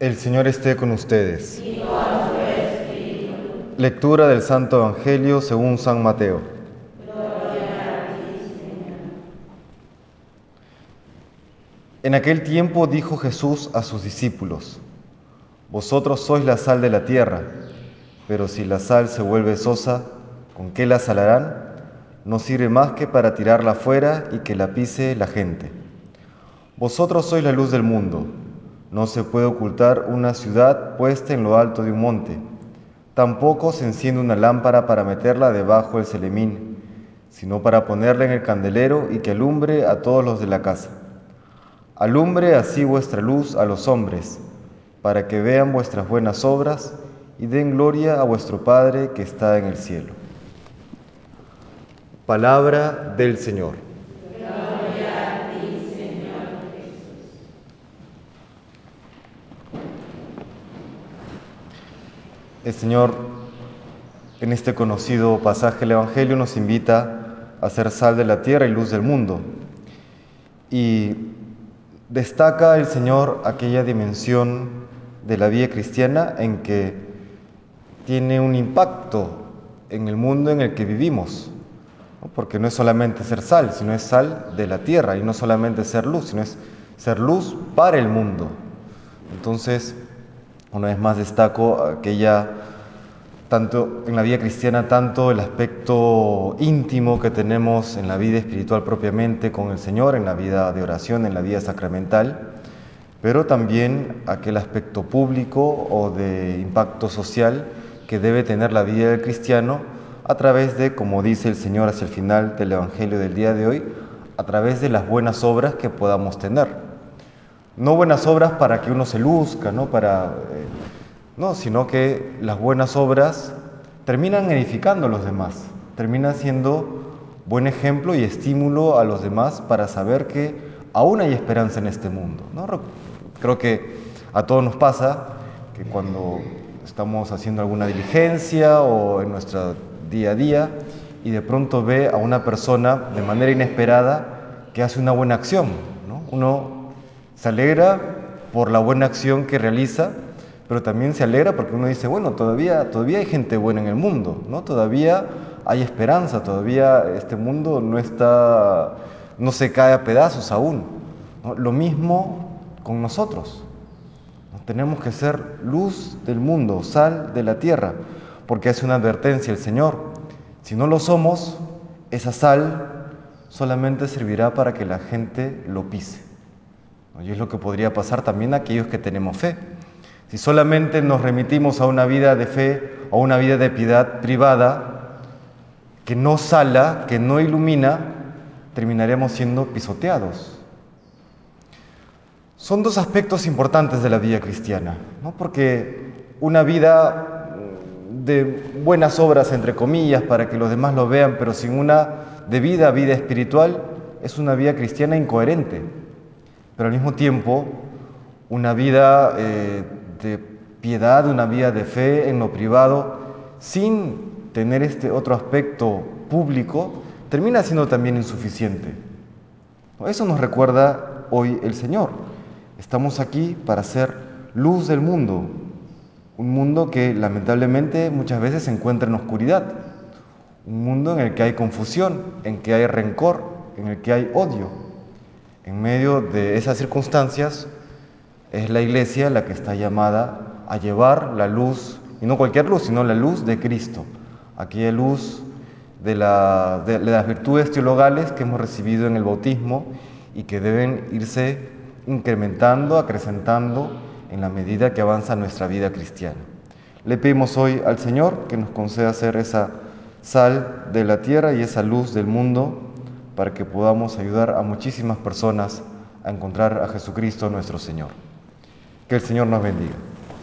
El Señor esté con ustedes. Lectura del Santo Evangelio según San Mateo. En aquel tiempo dijo Jesús a sus discípulos, Vosotros sois la sal de la tierra, pero si la sal se vuelve sosa, ¿con qué la salarán? No sirve más que para tirarla fuera y que la pise la gente. Vosotros sois la luz del mundo. No se puede ocultar una ciudad puesta en lo alto de un monte. Tampoco se enciende una lámpara para meterla debajo del celemín, sino para ponerla en el candelero y que alumbre a todos los de la casa. Alumbre así vuestra luz a los hombres, para que vean vuestras buenas obras y den gloria a vuestro Padre que está en el cielo. Palabra del Señor. El Señor en este conocido pasaje del Evangelio nos invita a ser sal de la tierra y luz del mundo. Y destaca el Señor aquella dimensión de la vida cristiana en que tiene un impacto en el mundo en el que vivimos. Porque no es solamente ser sal, sino es sal de la tierra y no solamente ser luz, sino es ser luz para el mundo. Entonces, una vez más destaco aquella, tanto en la vida cristiana, tanto el aspecto íntimo que tenemos en la vida espiritual propiamente con el Señor, en la vida de oración, en la vida sacramental, pero también aquel aspecto público o de impacto social que debe tener la vida del cristiano a través de, como dice el Señor hacia el final del Evangelio del día de hoy, a través de las buenas obras que podamos tener no buenas obras para que uno se luzca, no para eh, no, sino que las buenas obras terminan edificando a los demás, terminan siendo buen ejemplo y estímulo a los demás para saber que aún hay esperanza en este mundo. ¿no? Creo que a todos nos pasa que cuando estamos haciendo alguna diligencia o en nuestro día a día y de pronto ve a una persona de manera inesperada que hace una buena acción. ¿no? Uno se alegra por la buena acción que realiza, pero también se alegra porque uno dice, bueno, todavía, todavía hay gente buena en el mundo, ¿no? Todavía hay esperanza, todavía este mundo no está, no se cae a pedazos aún. Lo mismo con nosotros. Tenemos que ser luz del mundo, sal de la tierra, porque hace una advertencia el Señor. Si no lo somos, esa sal solamente servirá para que la gente lo pise. Y es lo que podría pasar también a aquellos que tenemos fe. Si solamente nos remitimos a una vida de fe o una vida de piedad privada, que no sala, que no ilumina, terminaremos siendo pisoteados. Son dos aspectos importantes de la vida cristiana, ¿no? porque una vida de buenas obras, entre comillas, para que los demás lo vean, pero sin una debida vida espiritual, es una vida cristiana incoherente pero al mismo tiempo una vida eh, de piedad, una vida de fe en lo privado, sin tener este otro aspecto público, termina siendo también insuficiente. Eso nos recuerda hoy el Señor. Estamos aquí para ser luz del mundo, un mundo que lamentablemente muchas veces se encuentra en oscuridad, un mundo en el que hay confusión, en que hay rencor, en el que hay odio. En medio de esas circunstancias es la iglesia la que está llamada a llevar la luz, y no cualquier luz, sino la luz de Cristo, aquella luz de, las virtudes teologales que hemos recibido en el bautismo y que deben irse incrementando, acrecentando en la medida que avanza nuestra vida cristiana. Le pedimos hoy al Señor que nos conceda ser esa sal de la tierra y esa luz del mundo para que podamos ayudar a muchísimas personas a encontrar a Jesucristo nuestro Señor. Que el Señor nos bendiga.